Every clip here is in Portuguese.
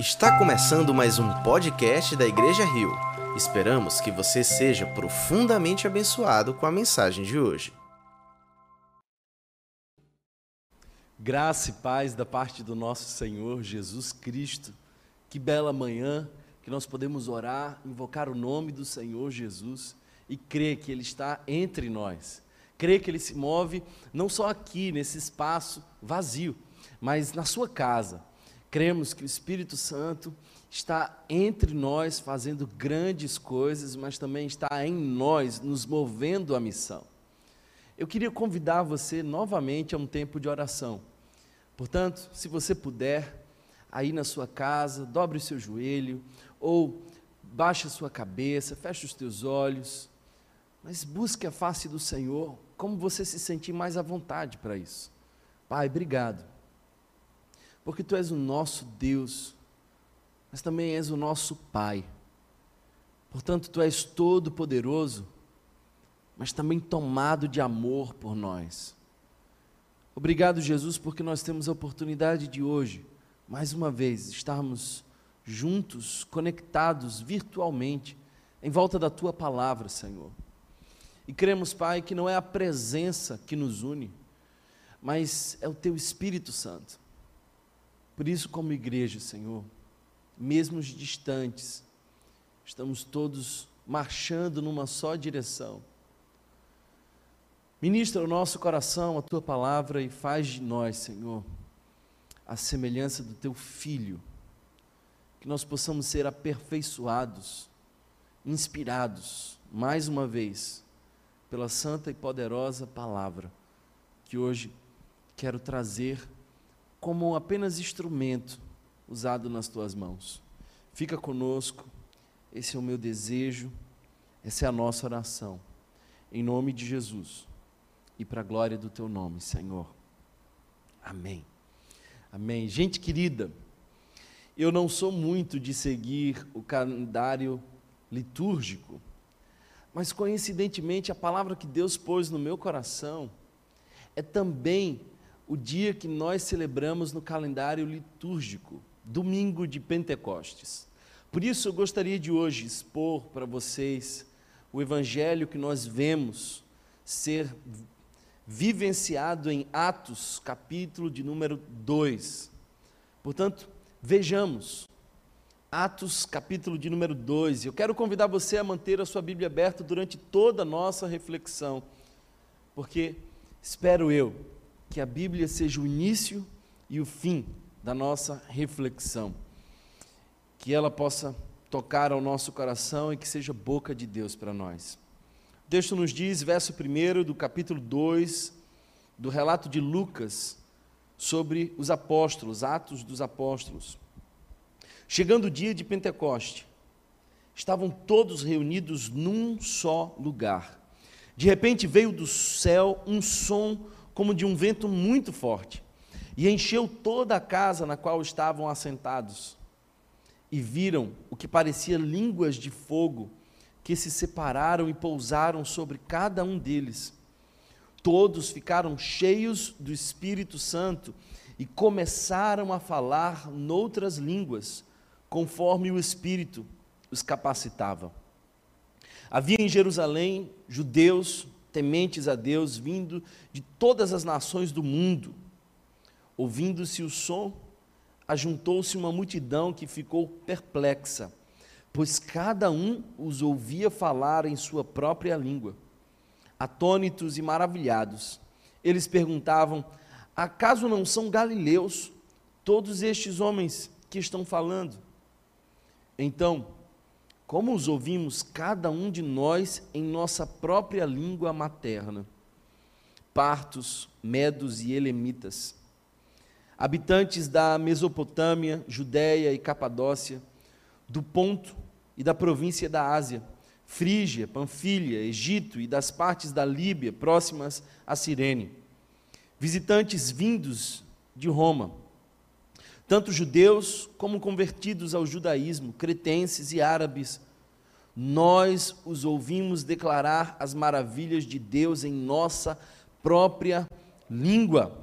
Está começando mais um podcast da Igreja Rio. Esperamos que você seja profundamente abençoado com a mensagem de hoje. Graça e paz da parte do nosso Senhor Jesus Cristo. Que bela manhã que nós podemos orar, invocar o nome do Senhor Jesus e crer que Ele está entre nós. Crer que Ele se move não só aqui, nesse espaço vazio, mas na sua casa Cremos que o Espírito Santo está entre nós fazendo grandes coisas, mas também está em nós nos movendo a missão. Eu queria convidar você novamente a um tempo de oração. Portanto, se você puder, aí na sua casa, dobre o seu joelho ou baixe a sua cabeça, feche os teus olhos, mas busque a face do Senhor, como você se sentir mais à vontade para isso. Pai, obrigado porque tu és o nosso Deus, mas também és o nosso Pai. Portanto, tu és todo poderoso, mas também tomado de amor por nós. Obrigado, Jesus, porque nós temos a oportunidade de hoje, mais uma vez, estarmos juntos, conectados virtualmente, em volta da tua palavra, Senhor. E cremos, Pai, que não é a presença que nos une, mas é o teu Espírito Santo por isso, como igreja, Senhor, mesmo distantes, estamos todos marchando numa só direção. Ministra o nosso coração a tua palavra e faz de nós, Senhor, a semelhança do teu filho, que nós possamos ser aperfeiçoados, inspirados, mais uma vez, pela santa e poderosa palavra que hoje quero trazer como apenas instrumento usado nas tuas mãos. Fica conosco, esse é o meu desejo, essa é a nossa oração. Em nome de Jesus e para a glória do teu nome, Senhor. Amém. Amém. Gente querida, eu não sou muito de seguir o calendário litúrgico, mas coincidentemente a palavra que Deus pôs no meu coração é também o dia que nós celebramos no calendário litúrgico, domingo de Pentecostes. Por isso eu gostaria de hoje expor para vocês o evangelho que nós vemos ser vivenciado em Atos, capítulo de número 2. Portanto, vejamos Atos, capítulo de número 2. Eu quero convidar você a manter a sua Bíblia aberta durante toda a nossa reflexão, porque espero eu que a Bíblia seja o início e o fim da nossa reflexão. Que ela possa tocar ao nosso coração e que seja boca de Deus para nós. O texto nos diz, verso 1 do capítulo 2, do relato de Lucas, sobre os apóstolos, Atos dos Apóstolos. Chegando o dia de Pentecoste, estavam todos reunidos num só lugar. De repente veio do céu um som como de um vento muito forte, e encheu toda a casa na qual estavam assentados. E viram o que parecia línguas de fogo, que se separaram e pousaram sobre cada um deles. Todos ficaram cheios do Espírito Santo e começaram a falar noutras línguas, conforme o Espírito os capacitava. Havia em Jerusalém judeus, tementes a Deus, vindo de todas as nações do mundo. Ouvindo-se o som, ajuntou-se uma multidão que ficou perplexa, pois cada um os ouvia falar em sua própria língua. Atônitos e maravilhados, eles perguntavam: Acaso não são galileus todos estes homens que estão falando? Então, como os ouvimos cada um de nós em nossa própria língua materna, partos, medos e elemitas, habitantes da Mesopotâmia, Judéia e Capadócia, do Ponto e da província da Ásia, Frígia, Panfilha, Egito e das partes da Líbia próximas a Cirene, visitantes vindos de Roma, tanto judeus como convertidos ao judaísmo, cretenses e árabes, nós os ouvimos declarar as maravilhas de Deus em nossa própria língua,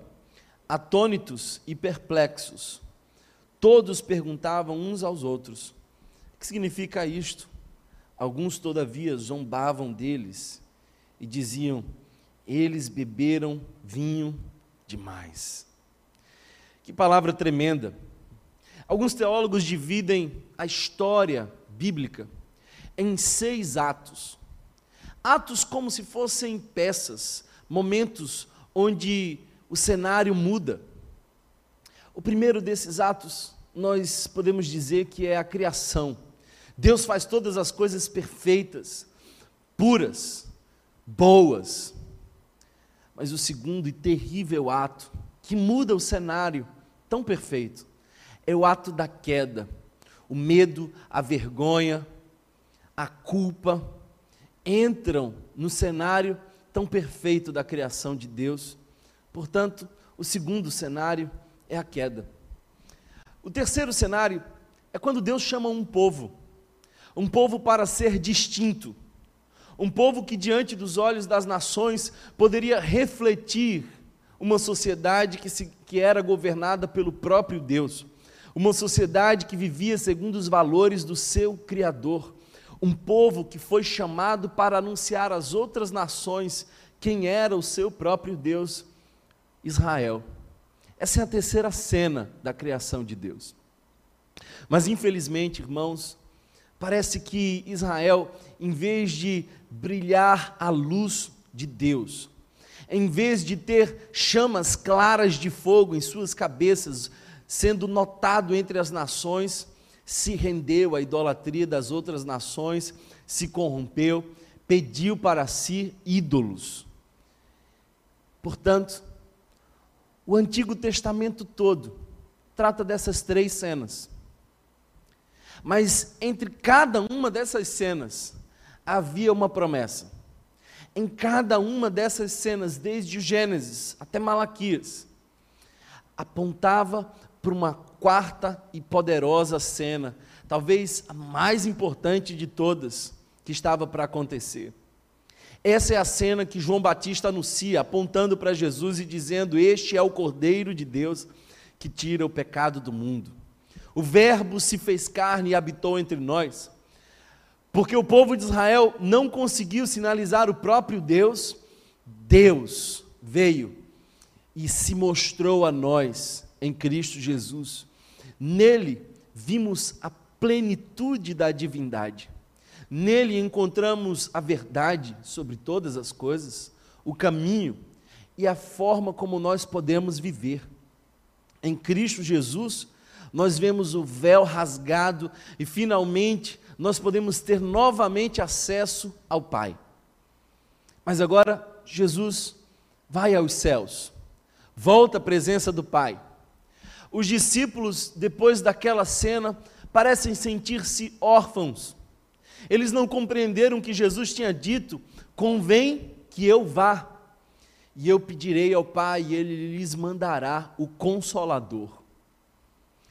atônitos e perplexos. todos perguntavam uns aos outros: O que significa isto? Alguns, todavia, zombavam deles e diziam: Eles beberam vinho demais. Que palavra tremenda! Alguns teólogos dividem a história bíblica em seis atos. Atos como se fossem peças, momentos onde o cenário muda. O primeiro desses atos, nós podemos dizer que é a criação. Deus faz todas as coisas perfeitas, puras, boas. Mas o segundo e terrível ato, que muda o cenário tão perfeito, é o ato da queda. O medo, a vergonha, a culpa entram no cenário tão perfeito da criação de Deus. Portanto, o segundo cenário é a queda. O terceiro cenário é quando Deus chama um povo, um povo para ser distinto, um povo que, diante dos olhos das nações, poderia refletir uma sociedade que, se, que era governada pelo próprio Deus, uma sociedade que vivia segundo os valores do seu Criador, um povo que foi chamado para anunciar às outras nações quem era o seu próprio Deus, Israel. Essa é a terceira cena da criação de Deus. Mas infelizmente, irmãos, parece que Israel, em vez de brilhar a luz de Deus, em vez de ter chamas claras de fogo em suas cabeças, sendo notado entre as nações, se rendeu à idolatria das outras nações, se corrompeu, pediu para si ídolos. Portanto, o Antigo Testamento todo trata dessas três cenas. Mas entre cada uma dessas cenas havia uma promessa. Em cada uma dessas cenas, desde o Gênesis até Malaquias, apontava para uma quarta e poderosa cena, talvez a mais importante de todas, que estava para acontecer. Essa é a cena que João Batista anuncia, apontando para Jesus e dizendo: Este é o Cordeiro de Deus que tira o pecado do mundo. O Verbo se fez carne e habitou entre nós. Porque o povo de Israel não conseguiu sinalizar o próprio Deus, Deus veio e se mostrou a nós em Cristo Jesus. Nele vimos a plenitude da divindade. Nele encontramos a verdade sobre todas as coisas, o caminho e a forma como nós podemos viver. Em Cristo Jesus, nós vemos o véu rasgado e finalmente nós podemos ter novamente acesso ao Pai. Mas agora Jesus vai aos céus, volta à presença do Pai. Os discípulos, depois daquela cena, parecem sentir-se órfãos eles não compreenderam que Jesus tinha dito: convém que eu vá, e eu pedirei ao Pai, e Ele lhes mandará o Consolador.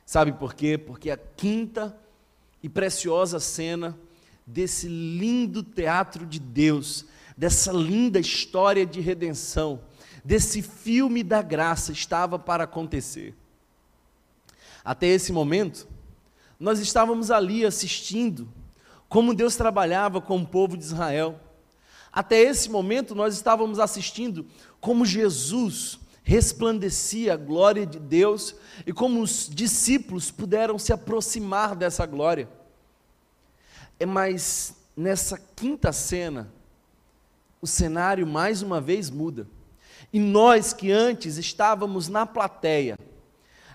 Sabe por quê? Porque a quinta e preciosa cena desse lindo teatro de Deus, dessa linda história de redenção, desse filme da graça estava para acontecer. Até esse momento, nós estávamos ali assistindo como Deus trabalhava com o povo de Israel. Até esse momento nós estávamos assistindo como Jesus resplandecia a glória de Deus e como os discípulos puderam se aproximar dessa glória. É mais nessa quinta cena, o cenário mais uma vez muda. E nós que antes estávamos na plateia,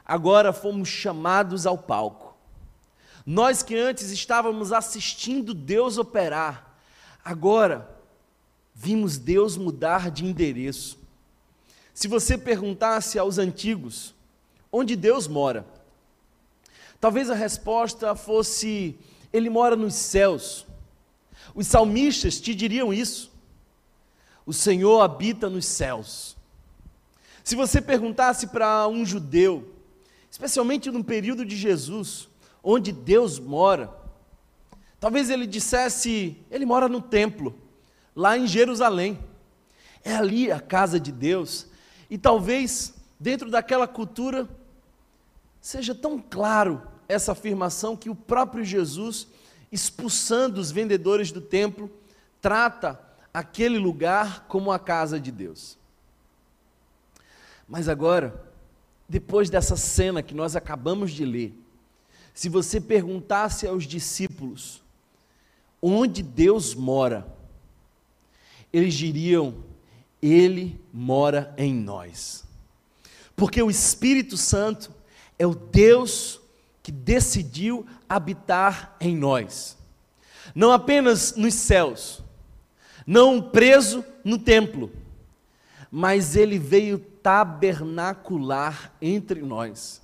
agora fomos chamados ao palco. Nós que antes estávamos assistindo Deus operar, agora vimos Deus mudar de endereço. Se você perguntasse aos antigos onde Deus mora, talvez a resposta fosse: Ele mora nos céus. Os salmistas te diriam isso. O Senhor habita nos céus. Se você perguntasse para um judeu, especialmente no período de Jesus, onde Deus mora. Talvez ele dissesse, ele mora no templo, lá em Jerusalém. É ali a casa de Deus. E talvez, dentro daquela cultura, seja tão claro essa afirmação que o próprio Jesus, expulsando os vendedores do templo, trata aquele lugar como a casa de Deus. Mas agora, depois dessa cena que nós acabamos de ler, se você perguntasse aos discípulos onde Deus mora, eles diriam: Ele mora em nós. Porque o Espírito Santo é o Deus que decidiu habitar em nós. Não apenas nos céus, não preso no templo, mas ele veio tabernacular entre nós.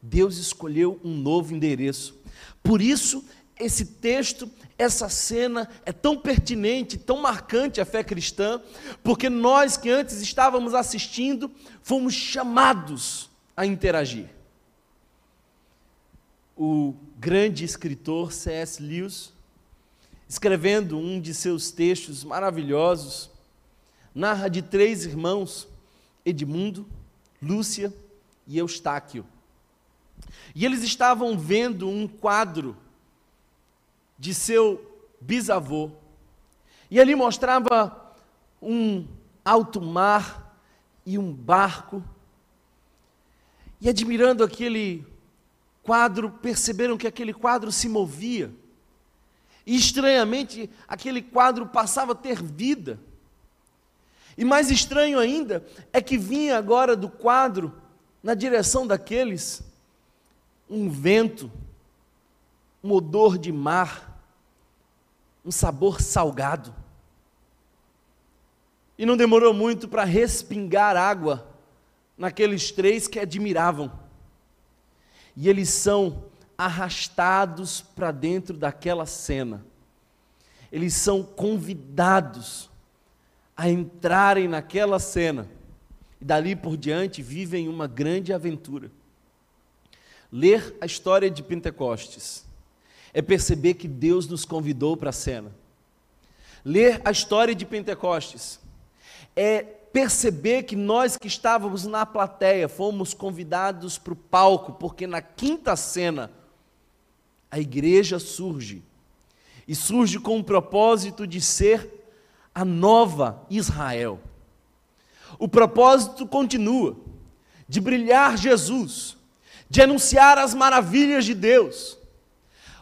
Deus escolheu um novo endereço. Por isso, esse texto, essa cena é tão pertinente, tão marcante à fé cristã, porque nós que antes estávamos assistindo, fomos chamados a interagir. O grande escritor C.S. Lewis, escrevendo um de seus textos maravilhosos, narra de três irmãos, Edmundo, Lúcia e Eustáquio. E eles estavam vendo um quadro de seu bisavô. E ali mostrava um alto mar e um barco. E admirando aquele quadro, perceberam que aquele quadro se movia. E estranhamente, aquele quadro passava a ter vida. E mais estranho ainda é que vinha agora do quadro, na direção daqueles, um vento, um odor de mar, um sabor salgado. E não demorou muito para respingar água naqueles três que admiravam. E eles são arrastados para dentro daquela cena. Eles são convidados a entrarem naquela cena e dali por diante vivem uma grande aventura. Ler a história de Pentecostes é perceber que Deus nos convidou para a cena. Ler a história de Pentecostes é perceber que nós que estávamos na plateia fomos convidados para o palco, porque na quinta cena a igreja surge. E surge com o propósito de ser a nova Israel. O propósito continua de brilhar Jesus, de anunciar as maravilhas de Deus.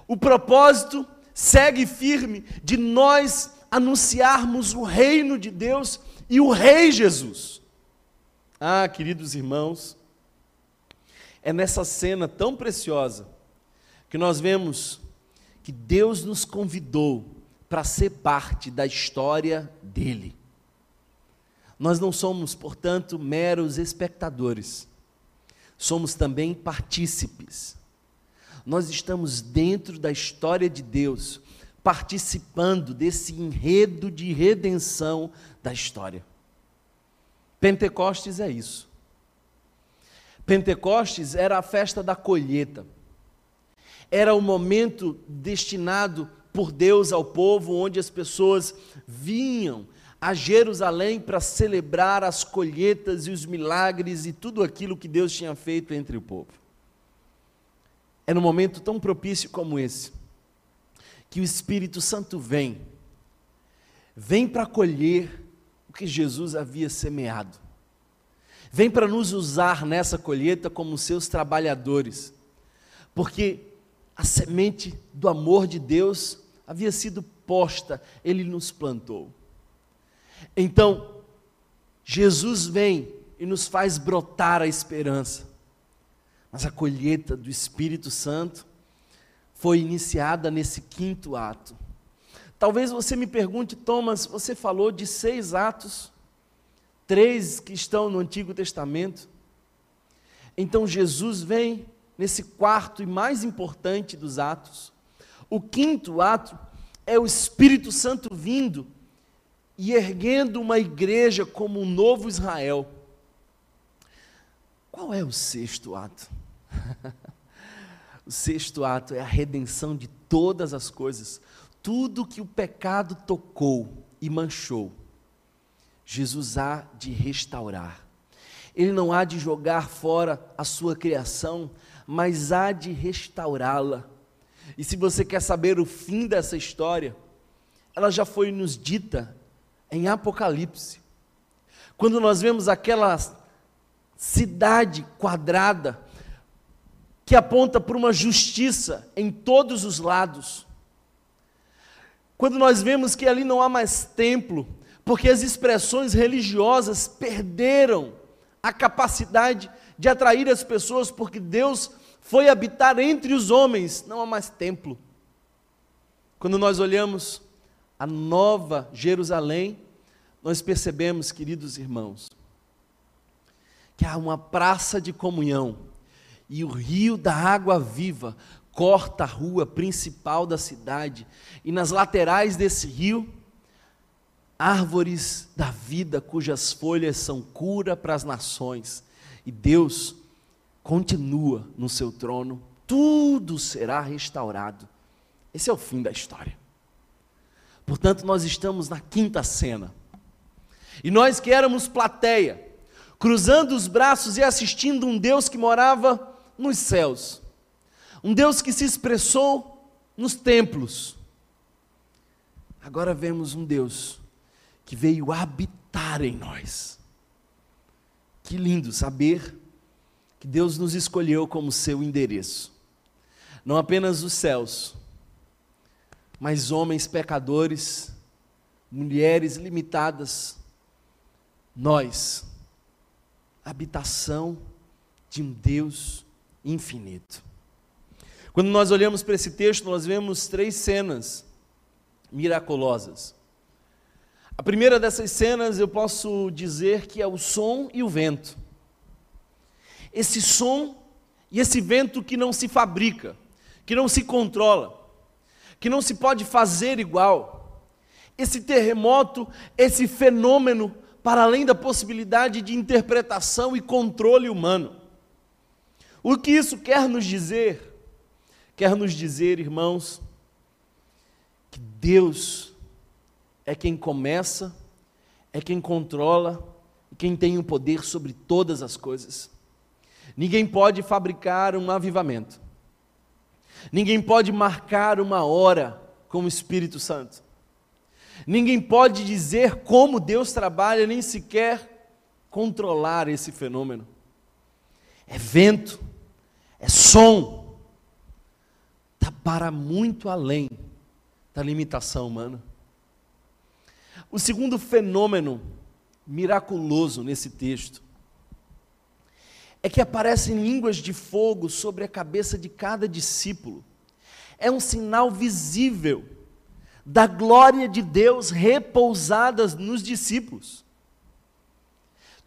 O propósito segue firme de nós anunciarmos o reino de Deus e o Rei Jesus. Ah, queridos irmãos, é nessa cena tão preciosa que nós vemos que Deus nos convidou para ser parte da história dele. Nós não somos, portanto, meros espectadores, somos também partícipes. Nós estamos dentro da história de Deus, participando desse enredo de redenção da história. Pentecostes é isso. Pentecostes era a festa da colheita. Era o momento destinado por Deus ao povo, onde as pessoas vinham a Jerusalém para celebrar as colheitas e os milagres e tudo aquilo que Deus tinha feito entre o povo. É num momento tão propício como esse que o Espírito Santo vem, vem para colher o que Jesus havia semeado, vem para nos usar nessa colheita como seus trabalhadores, porque a semente do amor de Deus havia sido posta, ele nos plantou. Então, Jesus vem e nos faz brotar a esperança. Mas a colheita do Espírito Santo foi iniciada nesse quinto ato. Talvez você me pergunte, Thomas, você falou de seis atos, três que estão no Antigo Testamento. Então Jesus vem nesse quarto e mais importante dos atos, o quinto ato é o Espírito Santo vindo e erguendo uma igreja como um novo Israel. Qual é o sexto ato? o sexto ato é a redenção de todas as coisas, tudo que o pecado tocou e manchou. Jesus há de restaurar. Ele não há de jogar fora a sua criação, mas há de restaurá-la. E se você quer saber o fim dessa história, ela já foi nos dita em Apocalipse. Quando nós vemos aquela cidade quadrada, que aponta para uma justiça em todos os lados. Quando nós vemos que ali não há mais templo, porque as expressões religiosas perderam a capacidade de atrair as pessoas, porque Deus foi habitar entre os homens, não há mais templo. Quando nós olhamos a nova Jerusalém, nós percebemos, queridos irmãos, que há uma praça de comunhão e o rio da água viva corta a rua principal da cidade, e nas laterais desse rio, árvores da vida cujas folhas são cura para as nações, e Deus continua no seu trono, tudo será restaurado. Esse é o fim da história. Portanto, nós estamos na quinta cena. E nós que éramos plateia, cruzando os braços e assistindo um Deus que morava nos céus, um Deus que se expressou nos templos. Agora vemos um Deus que veio habitar em nós. Que lindo saber que Deus nos escolheu como seu endereço. Não apenas os céus, mas homens pecadores, mulheres limitadas, nós, habitação de um Deus infinito. Quando nós olhamos para esse texto, nós vemos três cenas miraculosas. A primeira dessas cenas eu posso dizer que é o som e o vento. Esse som e esse vento que não se fabrica, que não se controla, que não se pode fazer igual. Esse terremoto, esse fenômeno, para além da possibilidade de interpretação e controle humano. O que isso quer nos dizer? Quer nos dizer, irmãos, que Deus é quem começa, é quem controla e quem tem o poder sobre todas as coisas. Ninguém pode fabricar um avivamento. Ninguém pode marcar uma hora com o Espírito Santo. Ninguém pode dizer como Deus trabalha, nem sequer controlar esse fenômeno. É vento, é som, está para muito além da limitação humana. O segundo fenômeno miraculoso nesse texto é que aparecem línguas de fogo sobre a cabeça de cada discípulo. É um sinal visível da glória de Deus repousadas nos discípulos.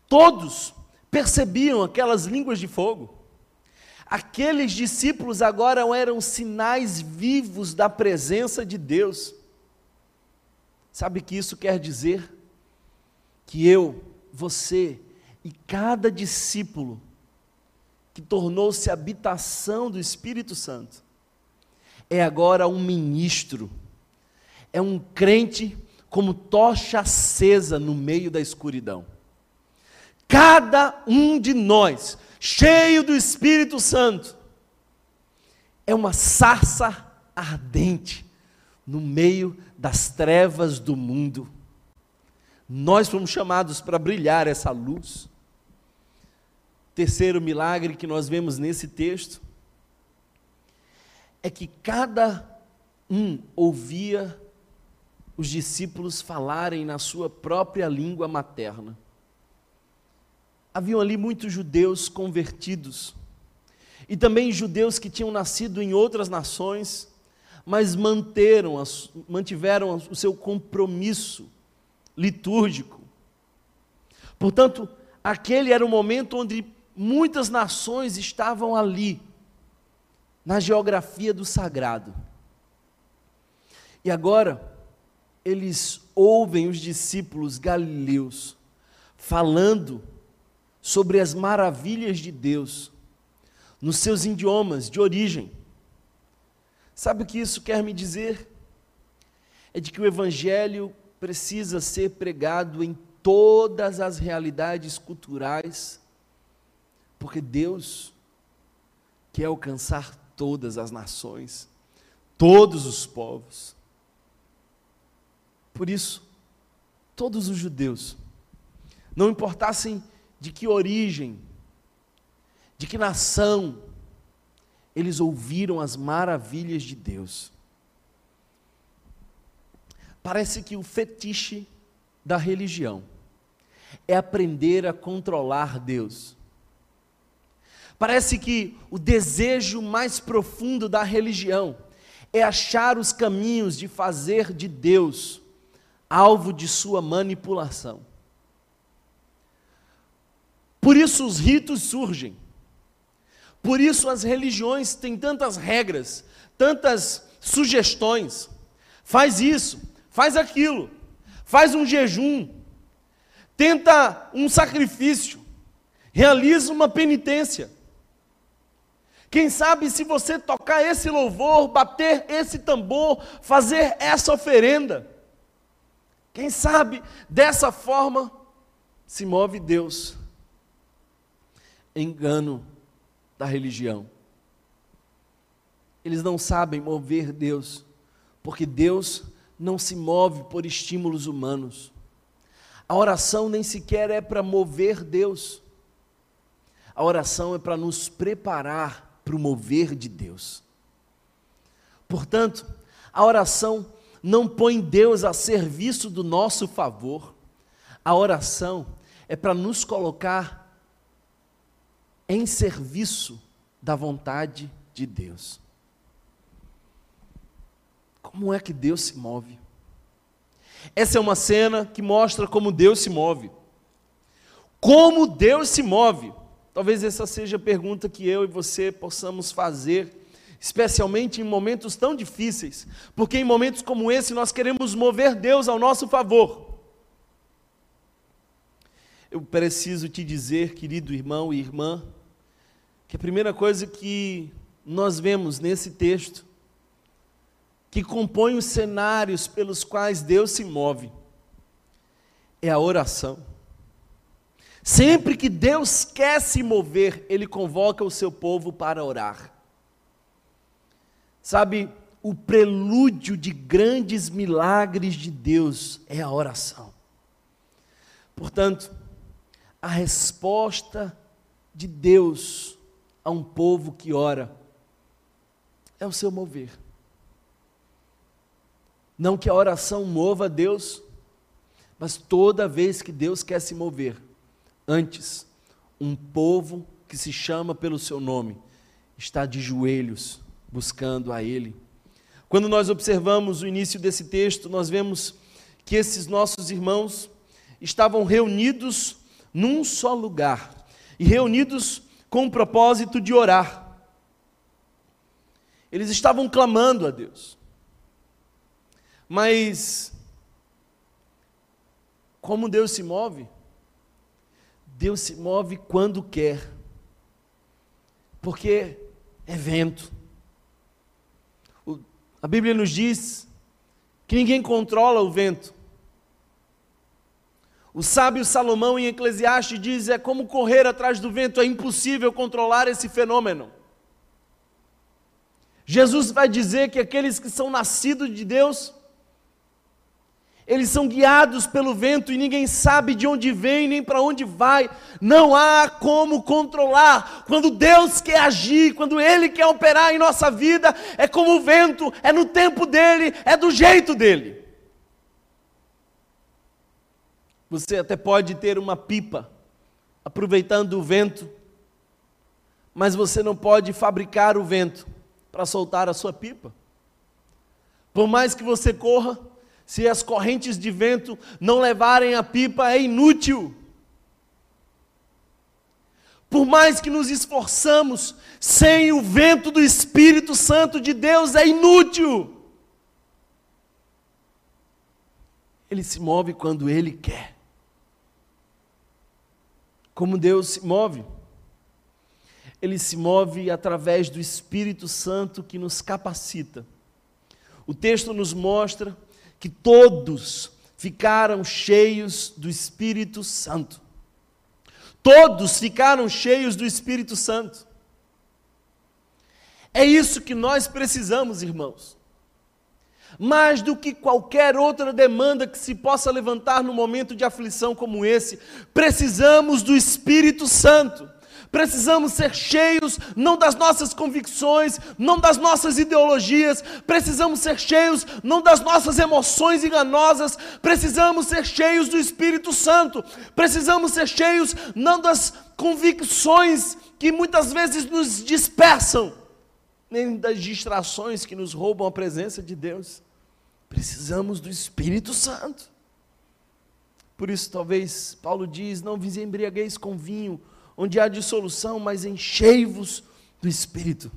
Todos percebiam aquelas línguas de fogo. Aqueles discípulos agora eram sinais vivos da presença de Deus. Sabe o que isso quer dizer? Que eu, você e cada discípulo que tornou-se habitação do Espírito Santo é agora um ministro, é um crente como tocha acesa no meio da escuridão. Cada um de nós cheio do Espírito Santo, é uma sarça ardente no meio das trevas do mundo. Nós fomos chamados para brilhar essa luz. Terceiro milagre que nós vemos nesse texto é que cada um ouvia os discípulos falarem na sua própria língua materna haviam ali muitos judeus convertidos, e também judeus que tinham nascido em outras nações, mas manteram, mantiveram o seu compromisso litúrgico. Portanto, aquele era o momento onde muitas nações estavam ali, na geografia do sagrado. E agora, eles ouvem os discípulos galileus falando sobre as maravilhas de Deus nos seus idiomas de origem. Sabe o que isso quer me dizer? É de que o Evangelho precisa ser pregado em todas as realidades culturais Porque Deus quer alcançar todas as nações, todos os povos. Por isso, todos os judeus, não importassem de que origem, de que nação, eles ouviram as maravilhas de Deus. Parece que o fetiche da religião é aprender a controlar Deus. Parece que o desejo mais profundo da religião é achar os caminhos de fazer de Deus alvo de sua manipulação. Por isso os ritos surgem. Por isso as religiões têm tantas regras, tantas sugestões. Faz isso, faz aquilo, faz um jejum, tenta um sacrifício, realiza uma penitência. Quem sabe se você tocar esse louvor, bater esse tambor, fazer essa oferenda, quem sabe dessa forma se move Deus. Engano da religião. Eles não sabem mover Deus, porque Deus não se move por estímulos humanos. A oração nem sequer é para mover Deus. A oração é para nos preparar para o mover de Deus. Portanto, a oração não põe Deus a serviço do nosso favor. A oração é para nos colocar em serviço da vontade de Deus. Como é que Deus se move? Essa é uma cena que mostra como Deus se move. Como Deus se move? Talvez essa seja a pergunta que eu e você possamos fazer, especialmente em momentos tão difíceis, porque em momentos como esse nós queremos mover Deus ao nosso favor. Eu preciso te dizer, querido irmão e irmã, que a primeira coisa que nós vemos nesse texto que compõe os cenários pelos quais Deus se move é a oração. Sempre que Deus quer se mover, Ele convoca o seu povo para orar. Sabe, o prelúdio de grandes milagres de Deus é a oração. Portanto, a resposta de Deus a um povo que ora é o seu mover. Não que a oração mova Deus, mas toda vez que Deus quer se mover, antes, um povo que se chama pelo seu nome está de joelhos buscando a Ele. Quando nós observamos o início desse texto, nós vemos que esses nossos irmãos estavam reunidos num só lugar e reunidos com o propósito de orar. Eles estavam clamando a Deus. Mas, como Deus se move? Deus se move quando quer, porque é vento. O, a Bíblia nos diz que ninguém controla o vento. O sábio Salomão em Eclesiastes diz: é como correr atrás do vento, é impossível controlar esse fenômeno. Jesus vai dizer que aqueles que são nascidos de Deus eles são guiados pelo vento e ninguém sabe de onde vem nem para onde vai. Não há como controlar. Quando Deus quer agir, quando Ele quer operar em nossa vida, é como o vento, é no tempo dele, é do jeito dele. Você até pode ter uma pipa, aproveitando o vento, mas você não pode fabricar o vento para soltar a sua pipa. Por mais que você corra, se as correntes de vento não levarem a pipa, é inútil. Por mais que nos esforçamos, sem o vento do Espírito Santo de Deus é inútil. Ele se move quando ele quer. Como Deus se move? Ele se move através do Espírito Santo que nos capacita. O texto nos mostra que todos ficaram cheios do Espírito Santo. Todos ficaram cheios do Espírito Santo. É isso que nós precisamos, irmãos. Mais do que qualquer outra demanda que se possa levantar no momento de aflição como esse, precisamos do Espírito Santo. Precisamos ser cheios não das nossas convicções, não das nossas ideologias, precisamos ser cheios não das nossas emoções enganosas, precisamos ser cheios do Espírito Santo, precisamos ser cheios não das convicções que muitas vezes nos dispersam, nem das distrações que nos roubam a presença de Deus. Precisamos do Espírito Santo. Por isso, talvez Paulo diz: Não vos embriagueis com vinho onde há dissolução, mas enchei-vos do Espírito.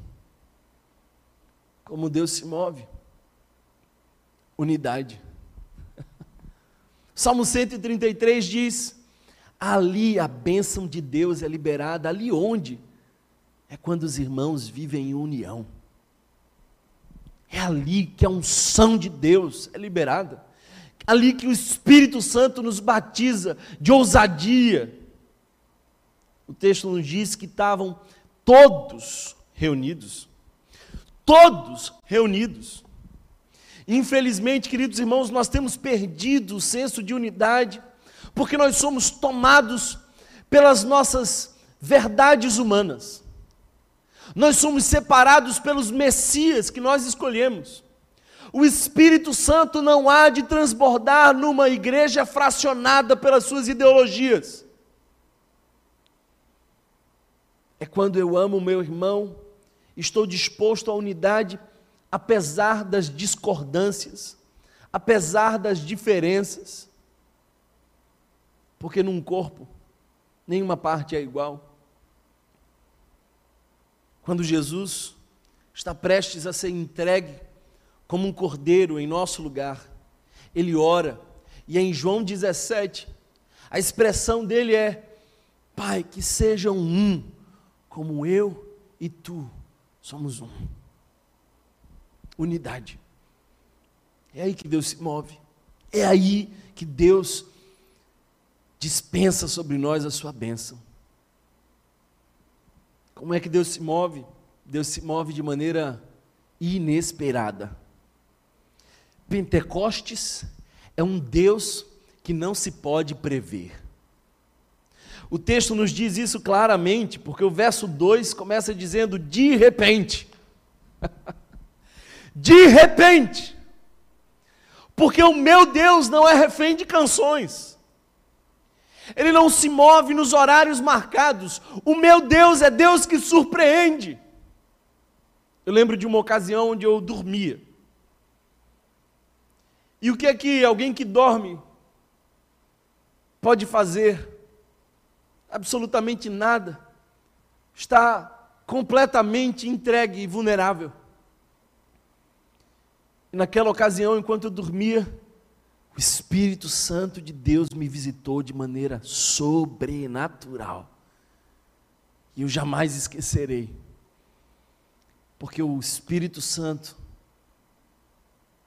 Como Deus se move. Unidade. Salmo 133 diz: ali a bênção de Deus é liberada, ali onde? É quando os irmãos vivem em união. É ali que a unção de Deus é liberada. Ali que o Espírito Santo nos batiza de ousadia, o texto nos diz que estavam todos reunidos. Todos reunidos. Infelizmente, queridos irmãos, nós temos perdido o senso de unidade, porque nós somos tomados pelas nossas verdades humanas. Nós somos separados pelos Messias que nós escolhemos. O Espírito Santo não há de transbordar numa igreja fracionada pelas suas ideologias. é quando eu amo meu irmão, estou disposto à unidade, apesar das discordâncias, apesar das diferenças, porque num corpo nenhuma parte é igual. Quando Jesus está prestes a ser entregue como um cordeiro em nosso lugar, ele ora, e em João 17, a expressão dele é: Pai, que sejam um, como eu e tu somos um. Unidade. É aí que Deus se move. É aí que Deus dispensa sobre nós a sua bênção. Como é que Deus se move? Deus se move de maneira inesperada. Pentecostes é um Deus que não se pode prever. O texto nos diz isso claramente, porque o verso 2 começa dizendo de repente. de repente. Porque o meu Deus não é refém de canções. Ele não se move nos horários marcados. O meu Deus é Deus que surpreende. Eu lembro de uma ocasião onde eu dormia. E o que é que alguém que dorme pode fazer absolutamente nada, está completamente entregue e vulnerável. E naquela ocasião, enquanto eu dormia, o Espírito Santo de Deus me visitou de maneira sobrenatural. E eu jamais esquecerei. Porque o Espírito Santo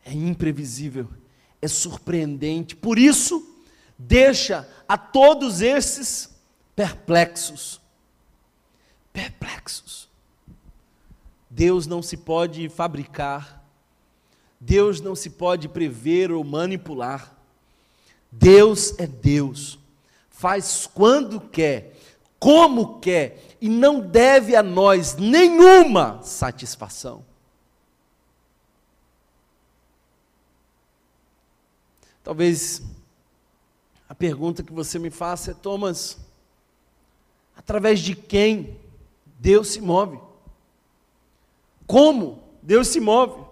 é imprevisível, é surpreendente. Por isso, deixa a todos esses perplexos. Perplexos. Deus não se pode fabricar, Deus não se pode prever ou manipular. Deus é Deus, faz quando quer, como quer, e não deve a nós nenhuma satisfação. Talvez a pergunta que você me faça é: Thomas, Através de quem Deus se move? Como Deus se move?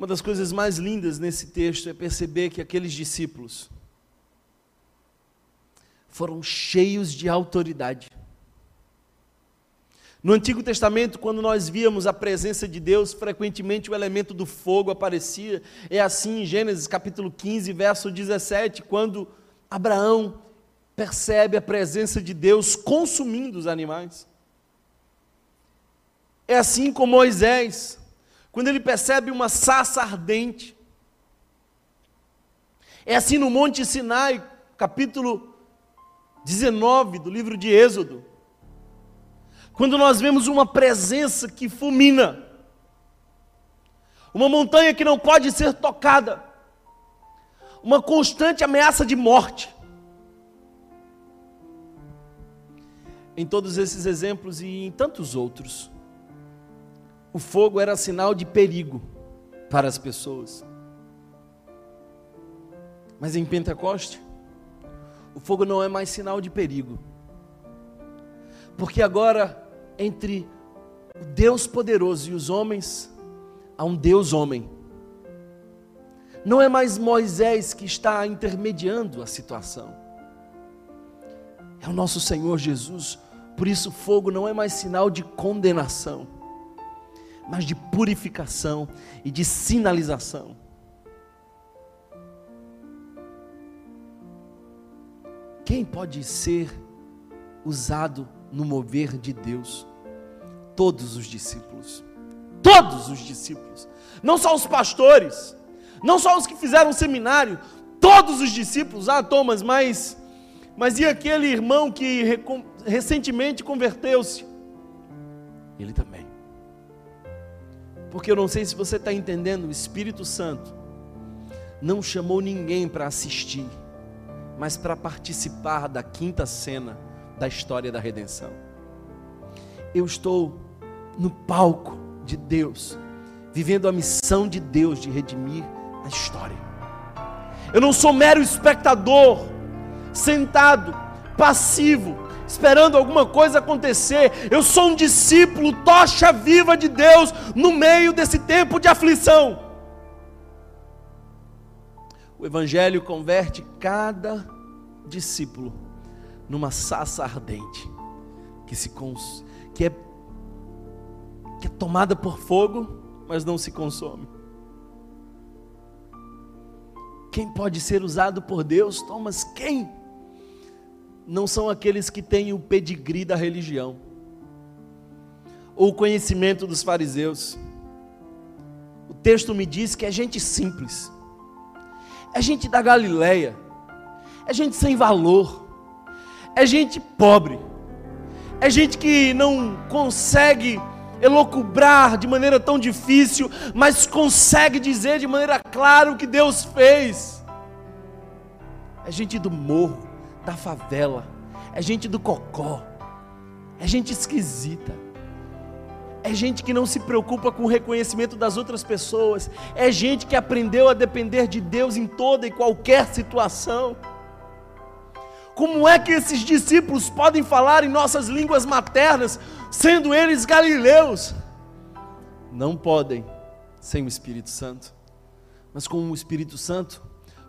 Uma das coisas mais lindas nesse texto é perceber que aqueles discípulos foram cheios de autoridade. No Antigo Testamento, quando nós víamos a presença de Deus, frequentemente o elemento do fogo aparecia. É assim em Gênesis capítulo 15, verso 17, quando Abraão percebe a presença de Deus consumindo os animais. É assim com Moisés, quando ele percebe uma sassa ardente. É assim no Monte Sinai, capítulo 19 do livro de Êxodo, quando nós vemos uma presença que fulmina, uma montanha que não pode ser tocada, uma constante ameaça de morte. Em todos esses exemplos e em tantos outros, o fogo era sinal de perigo para as pessoas. Mas em Pentecoste, o fogo não é mais sinal de perigo. Porque agora, entre o Deus poderoso e os homens, há um Deus homem. Não é mais Moisés que está intermediando a situação. É o nosso Senhor Jesus. Por isso, fogo não é mais sinal de condenação, mas de purificação e de sinalização. Quem pode ser usado no mover de Deus? Todos os discípulos. Todos os discípulos. Não só os pastores, não só os que fizeram seminário, todos os discípulos. Ah, Thomas, mas mas e aquele irmão que recentemente converteu-se? Ele também. Porque eu não sei se você está entendendo, o Espírito Santo não chamou ninguém para assistir mas para participar da quinta cena da história da redenção. Eu estou no palco de Deus, vivendo a missão de Deus de redimir a história. Eu não sou mero espectador, sentado, passivo, esperando alguma coisa acontecer. Eu sou um discípulo, tocha viva de Deus no meio desse tempo de aflição. O Evangelho converte cada discípulo numa sassa ardente que se cons... que é que é tomada por fogo, mas não se consome. Quem pode ser usado por Deus, Thomas? Quem? Não são aqueles que têm o pedigree da religião ou o conhecimento dos fariseus. O texto me diz que é gente simples é gente da Galileia, é gente sem valor, é gente pobre, é gente que não consegue elocubrar de maneira tão difícil, mas consegue dizer de maneira clara o que Deus fez. É gente do morro, da favela, é gente do cocó, é gente esquisita é gente que não se preocupa com o reconhecimento das outras pessoas. É gente que aprendeu a depender de Deus em toda e qualquer situação. Como é que esses discípulos podem falar em nossas línguas maternas, sendo eles galileus? Não podem sem o Espírito Santo. Mas com o Espírito Santo,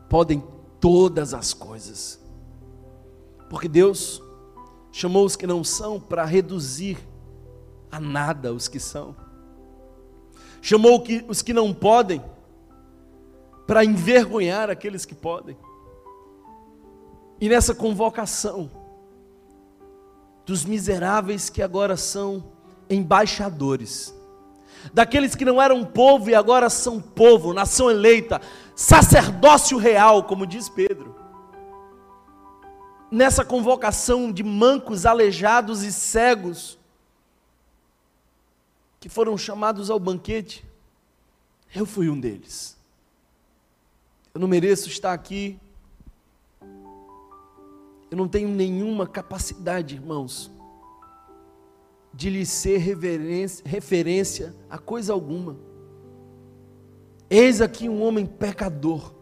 podem todas as coisas. Porque Deus chamou os que não são para reduzir a nada os que são. Chamou os que não podem para envergonhar aqueles que podem. E nessa convocação dos miseráveis que agora são embaixadores, daqueles que não eram povo e agora são povo, nação eleita, sacerdócio real, como diz Pedro. Nessa convocação de mancos, aleijados e cegos, que foram chamados ao banquete, eu fui um deles. Eu não mereço estar aqui. Eu não tenho nenhuma capacidade, irmãos, de lhe ser referência a coisa alguma. Eis aqui um homem pecador,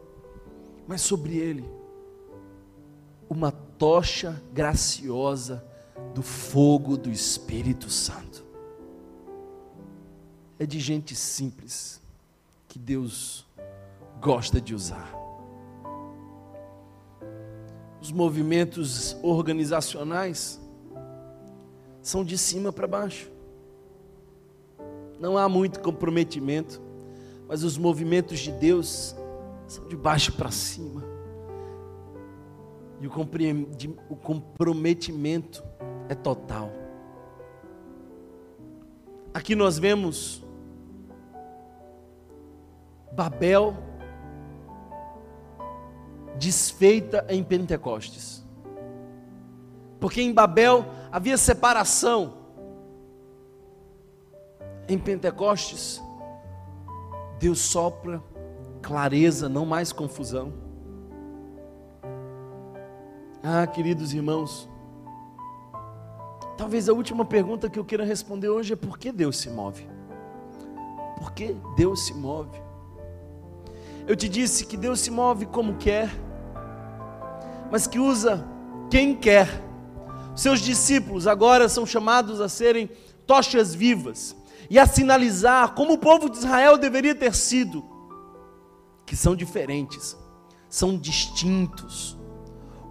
mas sobre ele uma tocha graciosa do fogo do Espírito Santo é de gente simples que Deus gosta de usar. Os movimentos organizacionais são de cima para baixo. Não há muito comprometimento, mas os movimentos de Deus são de baixo para cima. E o comprometimento é total. Aqui nós vemos Babel desfeita em Pentecostes. Porque em Babel havia separação. Em Pentecostes, Deus sopra clareza, não mais confusão. Ah, queridos irmãos, talvez a última pergunta que eu queira responder hoje é por que Deus se move? Por que Deus se move? Eu te disse que Deus se move como quer, mas que usa quem quer. Seus discípulos agora são chamados a serem tochas vivas e a sinalizar como o povo de Israel deveria ter sido, que são diferentes, são distintos.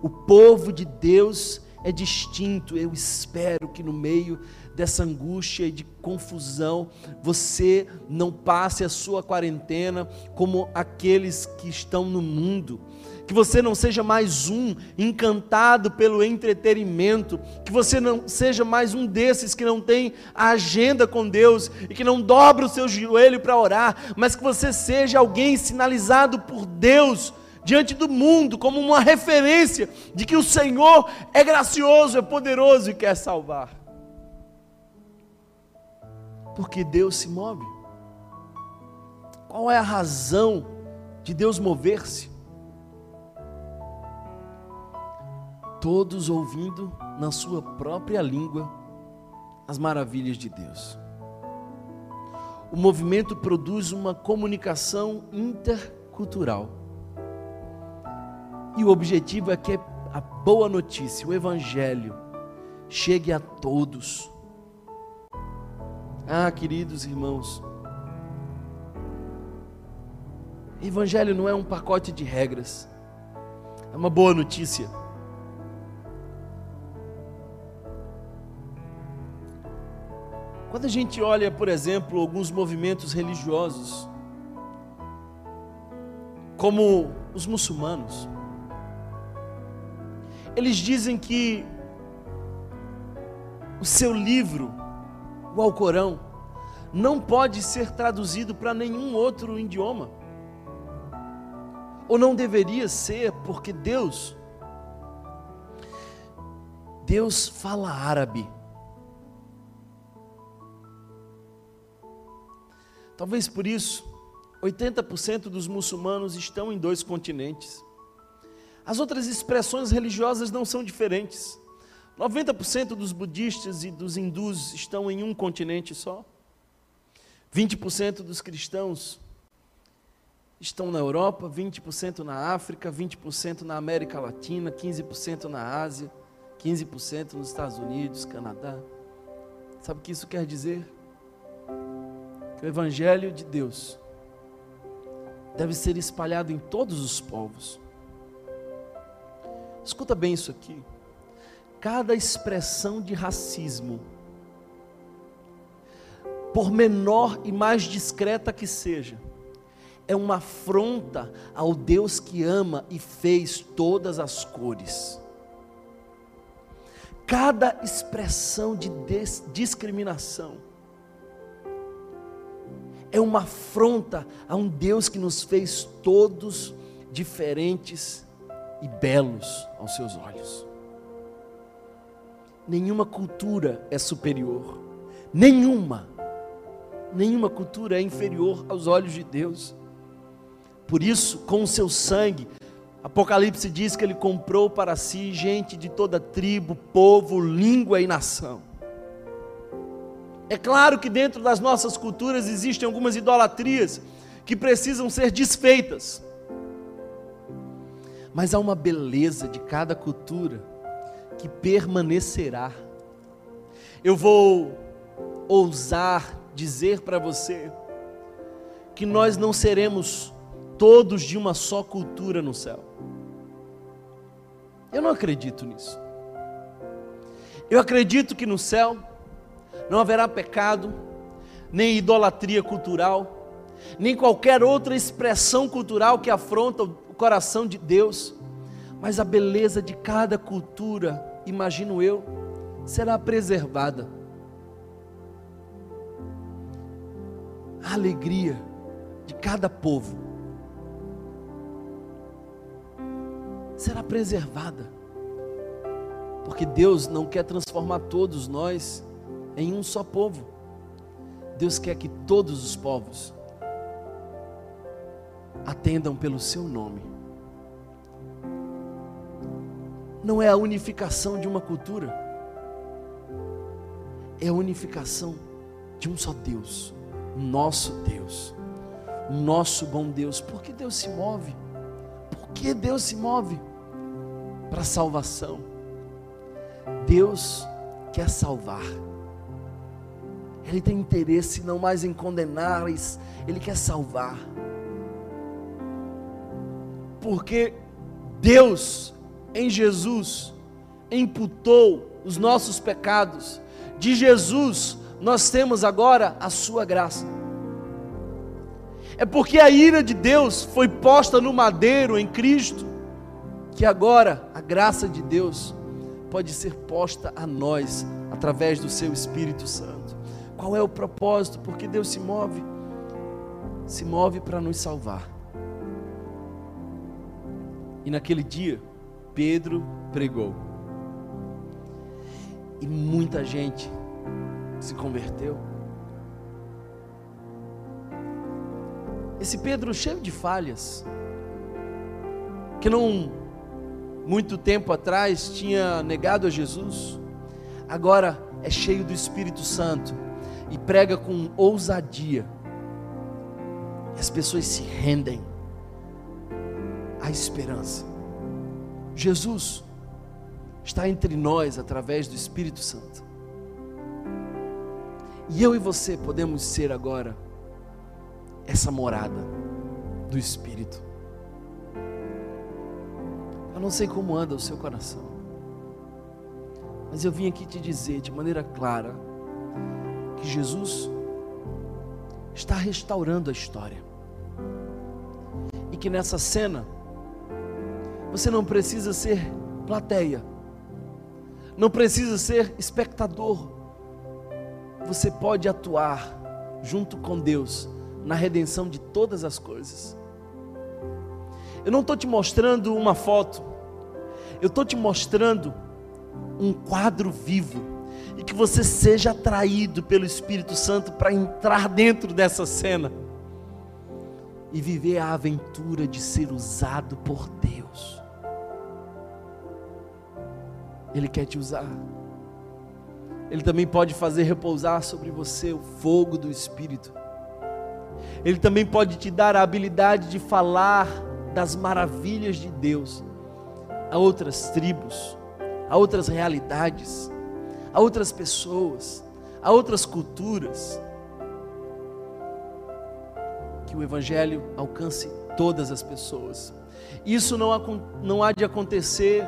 O povo de Deus é distinto. Eu espero que no meio dessa angústia e de confusão, você não passe a sua quarentena como aqueles que estão no mundo. Que você não seja mais um encantado pelo entretenimento, que você não seja mais um desses que não tem a agenda com Deus e que não dobra o seu joelho para orar, mas que você seja alguém sinalizado por Deus diante do mundo como uma referência de que o Senhor é gracioso, é poderoso e quer salvar porque Deus se move. Qual é a razão de Deus mover-se? Todos ouvindo na sua própria língua as maravilhas de Deus. O movimento produz uma comunicação intercultural. E o objetivo é que a boa notícia, o Evangelho, chegue a todos ah, queridos irmãos, Evangelho não é um pacote de regras, é uma boa notícia. Quando a gente olha, por exemplo, alguns movimentos religiosos, como os muçulmanos, eles dizem que o seu livro o Alcorão, não pode ser traduzido para nenhum outro idioma. Ou não deveria ser, porque Deus, Deus fala árabe. Talvez por isso, 80% dos muçulmanos estão em dois continentes. As outras expressões religiosas não são diferentes. 90% dos budistas e dos hindus estão em um continente só. 20% dos cristãos estão na Europa, 20% na África, 20% na América Latina, 15% na Ásia, 15% nos Estados Unidos, Canadá. Sabe o que isso quer dizer? Que o Evangelho de Deus deve ser espalhado em todos os povos. Escuta bem isso aqui cada expressão de racismo, por menor e mais discreta que seja, é uma afronta ao Deus que ama e fez todas as cores. Cada expressão de discriminação é uma afronta a um Deus que nos fez todos diferentes e belos aos seus olhos. Nenhuma cultura é superior. Nenhuma. Nenhuma cultura é inferior aos olhos de Deus. Por isso, com o seu sangue, Apocalipse diz que ele comprou para si gente de toda tribo, povo, língua e nação. É claro que dentro das nossas culturas existem algumas idolatrias que precisam ser desfeitas. Mas há uma beleza de cada cultura que permanecerá. Eu vou ousar dizer para você que nós não seremos todos de uma só cultura no céu. Eu não acredito nisso. Eu acredito que no céu não haverá pecado, nem idolatria cultural, nem qualquer outra expressão cultural que afronta coração de Deus, mas a beleza de cada cultura imagino eu, será preservada. A alegria de cada povo será preservada. Porque Deus não quer transformar todos nós em um só povo. Deus quer que todos os povos atendam pelo seu nome. Não é a unificação de uma cultura, é a unificação de um só Deus, nosso Deus, nosso bom Deus. Por que Deus se move? Por que Deus se move? Para salvação. Deus quer salvar. Ele tem interesse não mais em condenar, ele quer salvar. Porque Deus em Jesus imputou os nossos pecados. De Jesus nós temos agora a sua graça. É porque a ira de Deus foi posta no madeiro em Cristo, que agora a graça de Deus pode ser posta a nós através do seu Espírito Santo. Qual é o propósito? Porque Deus se move, se move para nos salvar. E naquele dia, Pedro pregou. E muita gente se converteu. Esse Pedro cheio de falhas, que não muito tempo atrás tinha negado a Jesus, agora é cheio do Espírito Santo e prega com ousadia. E as pessoas se rendem à esperança. Jesus está entre nós através do Espírito Santo. E eu e você podemos ser agora essa morada do Espírito. Eu não sei como anda o seu coração, mas eu vim aqui te dizer de maneira clara que Jesus está restaurando a história e que nessa cena você não precisa ser plateia, não precisa ser espectador, você pode atuar junto com Deus na redenção de todas as coisas. Eu não estou te mostrando uma foto, eu estou te mostrando um quadro vivo. E que você seja atraído pelo Espírito Santo para entrar dentro dessa cena. E viver a aventura de ser usado por Deus. Ele quer te usar. Ele também pode fazer repousar sobre você o fogo do Espírito. Ele também pode te dar a habilidade de falar das maravilhas de Deus a outras tribos, a outras realidades, a outras pessoas, a outras culturas. Que o Evangelho alcance todas as pessoas. Isso não não há de acontecer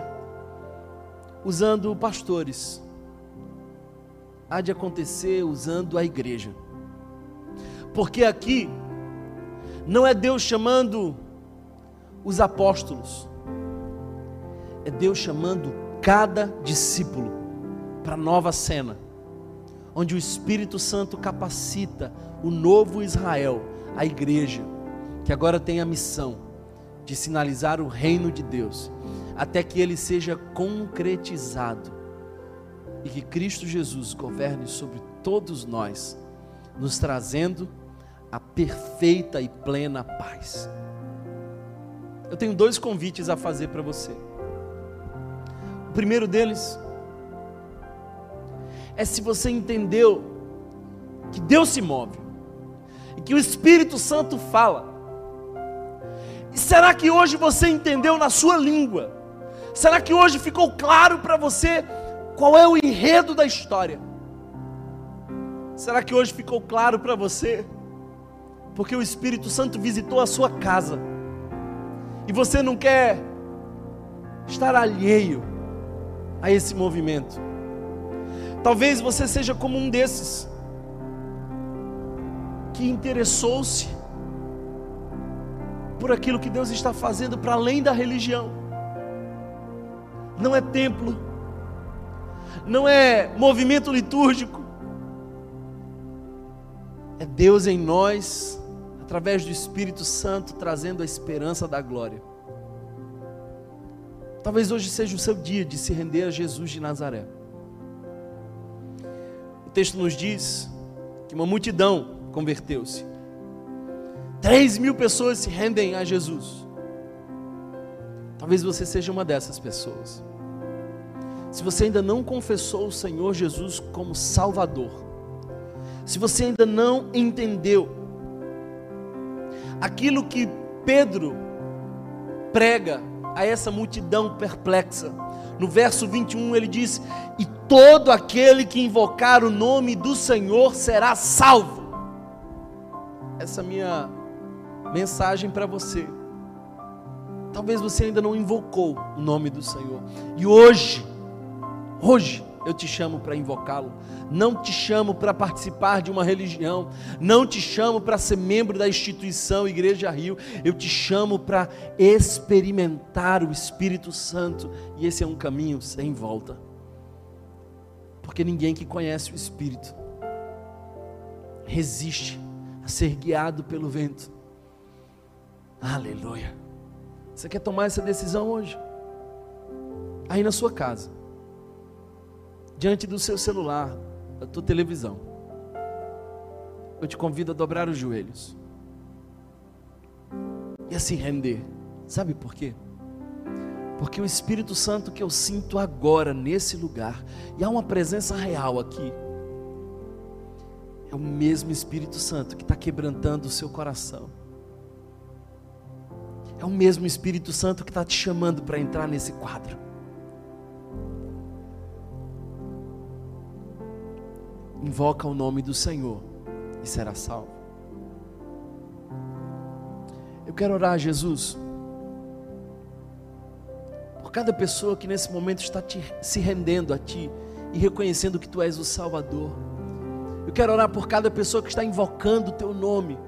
usando pastores, há de acontecer usando a igreja. Porque aqui não é Deus chamando os apóstolos, é Deus chamando cada discípulo para nova cena, onde o Espírito Santo capacita o novo Israel, a igreja, que agora tem a missão de sinalizar o reino de Deus, até que ele seja concretizado e que Cristo Jesus governe sobre todos nós, nos trazendo a perfeita e plena paz. Eu tenho dois convites a fazer para você. O primeiro deles é se você entendeu que Deus se move e que o Espírito Santo fala. E será que hoje você entendeu na sua língua? Será que hoje ficou claro para você qual é o enredo da história? Será que hoje ficou claro para você? Porque o Espírito Santo visitou a sua casa e você não quer estar alheio a esse movimento. Talvez você seja como um desses que interessou-se por aquilo que Deus está fazendo para além da religião. Não é templo, não é movimento litúrgico, é Deus em nós, através do Espírito Santo, trazendo a esperança da glória. Talvez hoje seja o seu dia de se render a Jesus de Nazaré. O texto nos diz que uma multidão converteu-se. Três mil pessoas se rendem a Jesus. Talvez você seja uma dessas pessoas. Se você ainda não confessou o Senhor Jesus como Salvador, se você ainda não entendeu aquilo que Pedro prega a essa multidão perplexa, no verso 21 ele diz: E todo aquele que invocar o nome do Senhor será salvo. Essa é minha mensagem para você. Talvez você ainda não invocou o nome do Senhor. E hoje, hoje, eu te chamo para invocá-lo. Não te chamo para participar de uma religião. Não te chamo para ser membro da instituição Igreja Rio. Eu te chamo para experimentar o Espírito Santo. E esse é um caminho sem volta. Porque ninguém que conhece o Espírito resiste a ser guiado pelo vento. Aleluia. Você quer tomar essa decisão hoje? Aí na sua casa, diante do seu celular, da tua televisão, eu te convido a dobrar os joelhos e a se render. Sabe por quê? Porque o Espírito Santo que eu sinto agora nesse lugar, e há uma presença real aqui, é o mesmo Espírito Santo que está quebrantando o seu coração é o mesmo Espírito Santo que está te chamando para entrar nesse quadro. Invoca o nome do Senhor e será salvo. Eu quero orar, Jesus, por cada pessoa que nesse momento está te, se rendendo a Ti e reconhecendo que Tu és o Salvador. Eu quero orar por cada pessoa que está invocando o Teu nome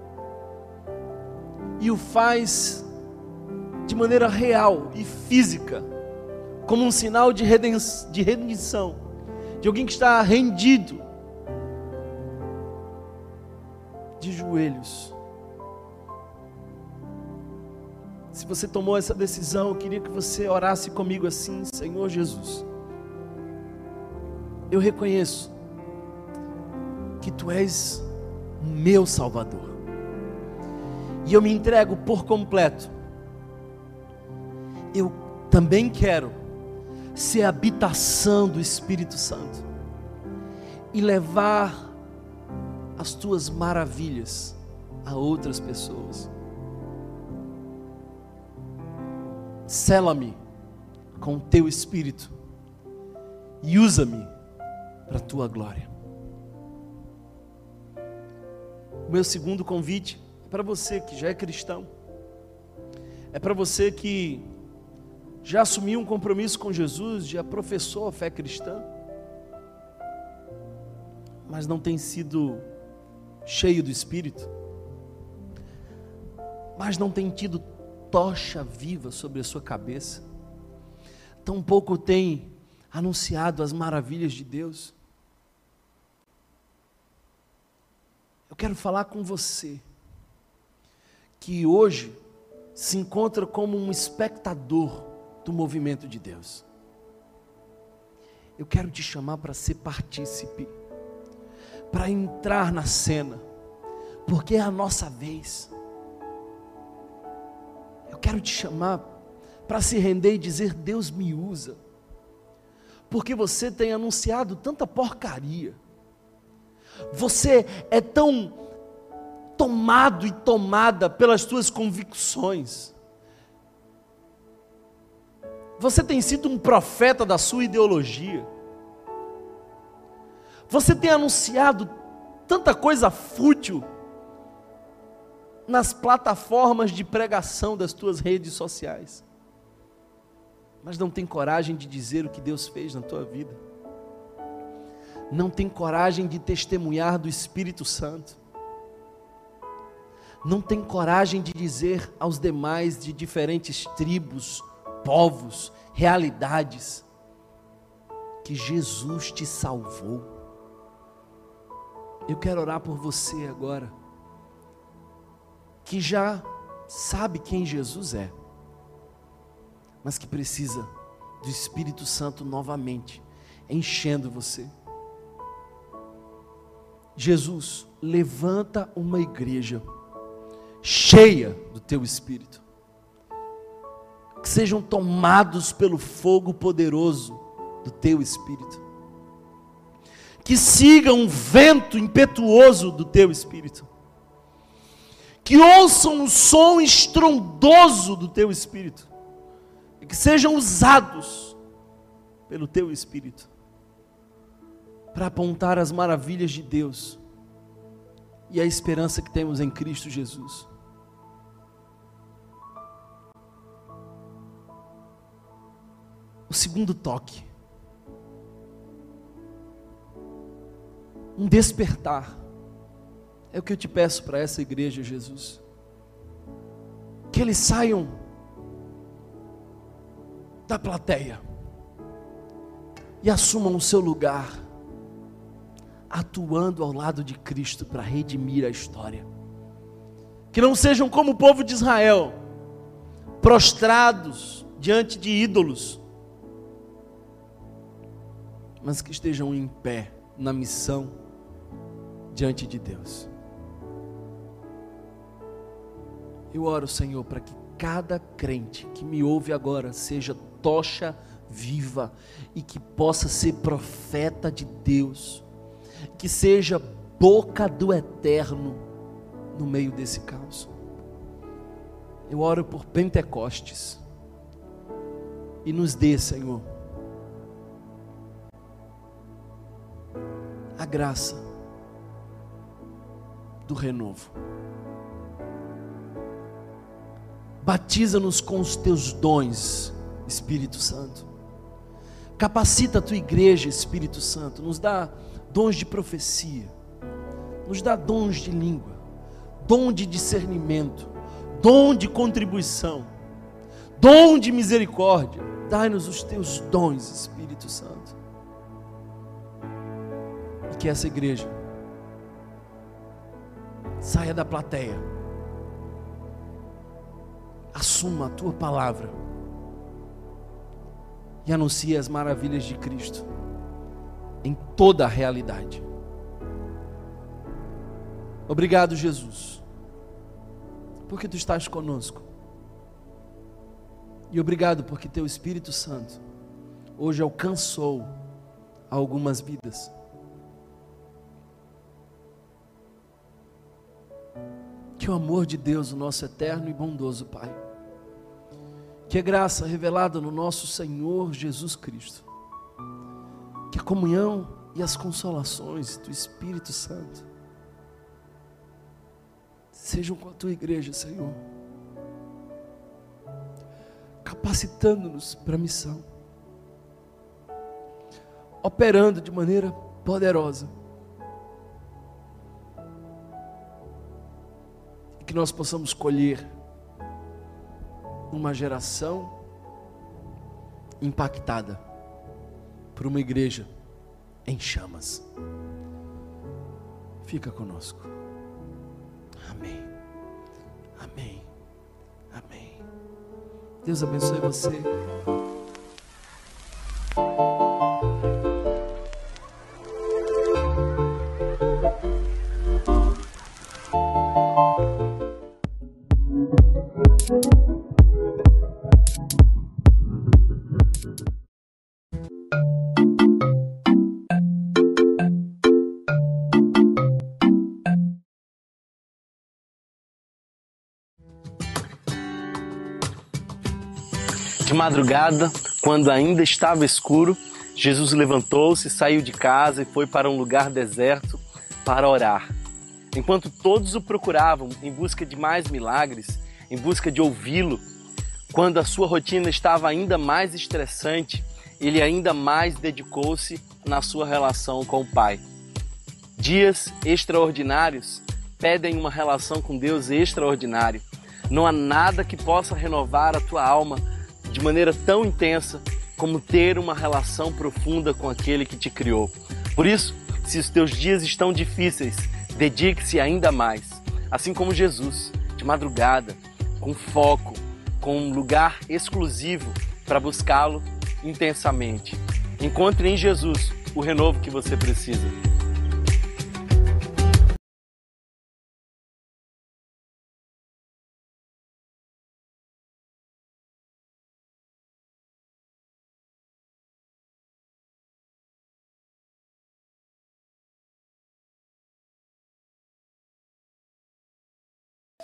e o faz de maneira real e física, como um sinal de redenção, de alguém que está rendido, de joelhos. Se você tomou essa decisão, eu queria que você orasse comigo assim: Senhor Jesus, eu reconheço que Tu és meu Salvador, e eu me entrego por completo eu também quero ser habitação do Espírito Santo e levar as tuas maravilhas a outras pessoas. Sela-me com o teu espírito e usa-me para a tua glória. O meu segundo convite é para você que já é cristão, é para você que já assumiu um compromisso com Jesus, já professou a fé cristã, mas não tem sido cheio do Espírito, mas não tem tido tocha viva sobre a sua cabeça, tampouco tem anunciado as maravilhas de Deus. Eu quero falar com você que hoje se encontra como um espectador do movimento de Deus. Eu quero te chamar para ser partícipe, para entrar na cena, porque é a nossa vez. Eu quero te chamar para se render e dizer: Deus me usa, porque você tem anunciado tanta porcaria, você é tão tomado e tomada pelas tuas convicções, você tem sido um profeta da sua ideologia. Você tem anunciado tanta coisa fútil nas plataformas de pregação das tuas redes sociais. Mas não tem coragem de dizer o que Deus fez na tua vida. Não tem coragem de testemunhar do Espírito Santo. Não tem coragem de dizer aos demais de diferentes tribos, povos, realidades, que Jesus te salvou. Eu quero orar por você agora, que já sabe quem Jesus é, mas que precisa do Espírito Santo novamente, enchendo você. Jesus, levanta uma igreja cheia do teu espírito. Que sejam tomados pelo fogo poderoso do teu espírito. Que sigam o vento impetuoso do teu espírito. Que ouçam o som estrondoso do teu espírito. E que sejam usados pelo teu espírito para apontar as maravilhas de Deus e a esperança que temos em Cristo Jesus. O segundo toque, um despertar, é o que eu te peço para essa igreja, Jesus. Que eles saiam da plateia e assumam o seu lugar atuando ao lado de Cristo para redimir a história. Que não sejam como o povo de Israel, prostrados diante de ídolos, mas que estejam em pé na missão diante de Deus. Eu oro, Senhor, para que cada crente que me ouve agora seja tocha viva e que possa ser profeta de Deus que seja boca do eterno no meio desse caos. Eu oro por Pentecostes e nos dê, Senhor, a graça do renovo. Batiza-nos com os teus dons, Espírito Santo. Capacita a tua igreja, Espírito Santo. Nos dá dons de profecia, nos dá dons de língua, dom de discernimento, dom de contribuição, dom de misericórdia. Dai-nos os teus dons, Espírito Santo. Que essa igreja saia da plateia, assuma a tua palavra e anuncie as maravilhas de Cristo em toda a realidade. Obrigado, Jesus, porque tu estás conosco. E obrigado porque teu Espírito Santo hoje alcançou algumas vidas. Que o amor de Deus, o nosso eterno e bondoso Pai, que a graça revelada no nosso Senhor Jesus Cristo, que a comunhão e as consolações do Espírito Santo sejam com a tua igreja, Senhor, capacitando-nos para a missão, operando de maneira poderosa, e que nós possamos colher uma geração impactada por uma igreja em chamas. Fica conosco. Amém. Amém. Amém. Deus abençoe você. Madrugada, quando ainda estava escuro, Jesus levantou-se, saiu de casa e foi para um lugar deserto para orar. Enquanto todos o procuravam em busca de mais milagres, em busca de ouvi-lo, quando a sua rotina estava ainda mais estressante, ele ainda mais dedicou-se na sua relação com o Pai. Dias extraordinários pedem uma relação com Deus extraordinária. Não há nada que possa renovar a tua alma de maneira tão intensa como ter uma relação profunda com aquele que te criou. Por isso, se os teus dias estão difíceis, dedique-se ainda mais, assim como Jesus, de madrugada, com foco, com um lugar exclusivo para buscá-lo intensamente. Encontre em Jesus o renovo que você precisa.